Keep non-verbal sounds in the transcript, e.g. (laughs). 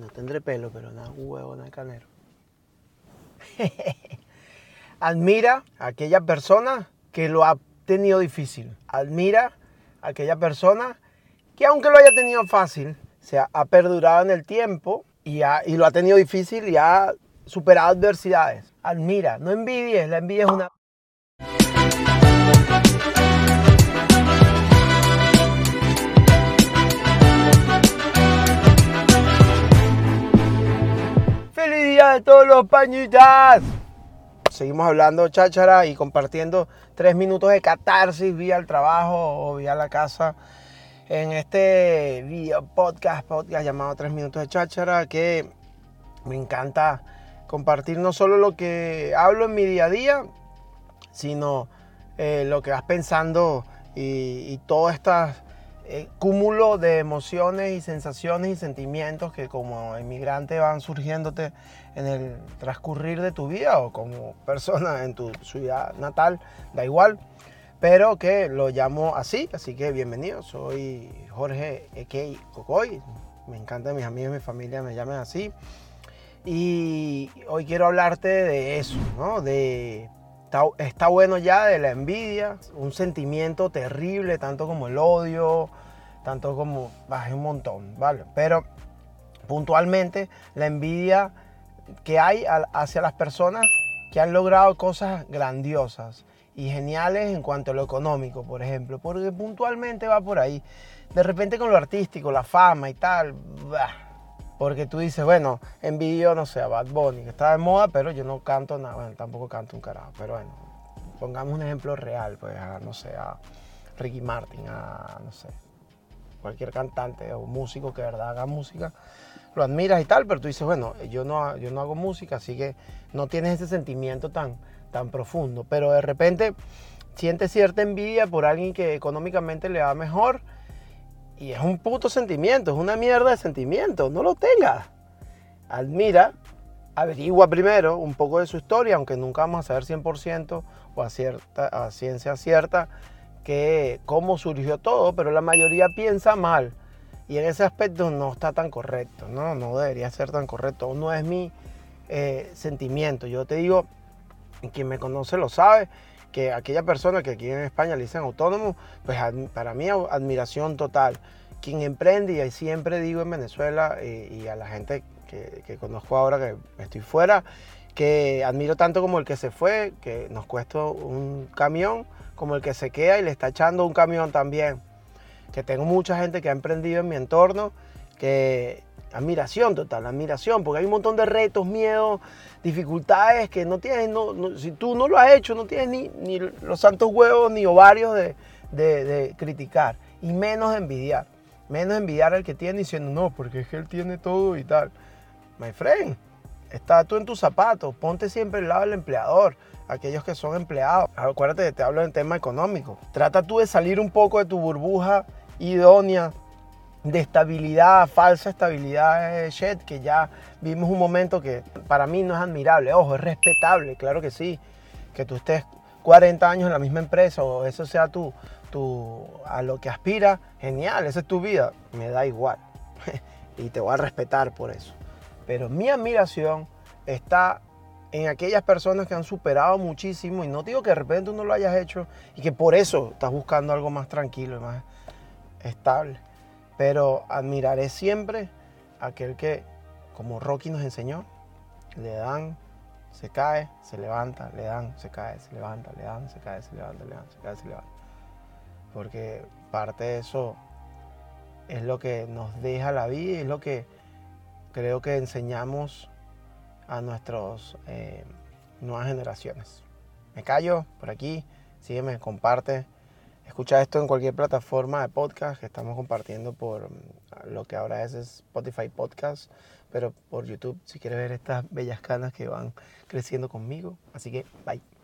No tendré pelo, pero nada, huevo, nada canero. (laughs) Admira a aquella persona que lo ha tenido difícil. Admira a aquella persona que aunque lo haya tenido fácil, se ha, perdurado en el tiempo y, y lo ha tenido difícil y ha superado adversidades. Admira, no envidies, la envidia es una... todos los pañitas! Seguimos hablando cháchara y compartiendo tres minutos de catarsis vía el trabajo o vía la casa en este video podcast, podcast llamado Tres minutos de cháchara que me encanta compartir no solo lo que hablo en mi día a día, sino eh, lo que vas pensando y, todo este eh, cúmulo de emociones y sensaciones y sentimientos que como inmigrante van surgiéndote en el transcurrir de tu vida o como persona en tu ciudad natal, da igual, pero que lo llamo así, así que bienvenido, soy Jorge Ekei Cocoy, me encanta que mis amigos y mi familia me llamen así. Y hoy quiero hablarte de eso, ¿no? De está, bueno ya de la envidia, un sentimiento terrible, tanto como el odio, tanto como bajé un montón, ¿vale? Pero puntualmente la envidia que hay hacia las personas que han logrado cosas grandiosas y geniales en cuanto a lo económico, por ejemplo, porque puntualmente va por ahí. De repente con lo artístico, la fama y tal, bah, porque tú dices, bueno, envidio, no sé, a Bad Bunny, que está de moda, pero yo no canto nada, bueno, tampoco canto un carajo, pero bueno, pongamos un ejemplo real, pues, a, no sé, a Ricky Martin, a, no sé, cualquier cantante o músico que verdad haga música, lo admiras y tal, pero tú dices, bueno, yo no, yo no hago música, así que no tienes ese sentimiento tan, tan profundo, pero de repente sientes cierta envidia por alguien que económicamente le va mejor, y es un puto sentimiento, es una mierda de sentimiento. No lo tengas. Admira, averigua primero un poco de su historia, aunque nunca vamos a saber 100% o a, cierta, a ciencia cierta que cómo surgió todo, pero la mayoría piensa mal. Y en ese aspecto no está tan correcto, no, no debería ser tan correcto. No es mi eh, sentimiento. Yo te digo, quien me conoce lo sabe, que aquella persona que aquí en España le dicen autónomo, pues para mí admiración total. Quien emprende, y siempre digo en Venezuela eh, y a la gente que, conozco ahora que estoy fuera, que admiro tanto como el que se fue, que nos cuesta un camión, como el que se queda y le está echando un camión también. Que tengo mucha gente que ha emprendido en mi entorno, que admiración total, admiración, porque hay un montón de retos, miedos, dificultades que no tienes, no, si tú no lo has hecho, no tienes ni, los santos huevos ni ovarios de, de, criticar, y menos envidiar, menos envidiar al que tiene diciendo, no, porque es que él tiene todo y tal. My friend, está tú en tus zapatos, ponte siempre al lado del empleador, aquellos que son empleados. Acuérdate que te hablo en tema económico. Trata tú de salir un poco de tu burbuja idónea de estabilidad, falsa estabilidad de que ya vimos un momento que para mí no es admirable. Ojo, es respetable, claro que sí. Que tú estés 40 años en la misma empresa o eso sea tu, tu, a lo que aspiras, genial, esa es tu vida. Me da igual. (laughs) y te voy a respetar por eso. Pero mi admiración está en aquellas personas que han superado muchísimo y no digo que de repente tú no lo hayas hecho y que por eso estás buscando algo más tranquilo y más estable pero admiraré siempre a aquel que, como Rocky nos enseñó, le dan, se cae, se levanta, le dan, se cae, se levanta, le dan, se cae, se levanta, le dan, se cae, se levanta. Porque parte de eso es lo que nos deja la vida es lo que creo que enseñamos a nuestras eh, nuevas generaciones. Me callo por aquí, sígueme, comparte. Escucha esto en cualquier plataforma de podcast que estamos compartiendo por mm, lo que ahora es Spotify Podcast, pero por YouTube si quieres ver estas bellas canas que van creciendo conmigo. Así que, bye.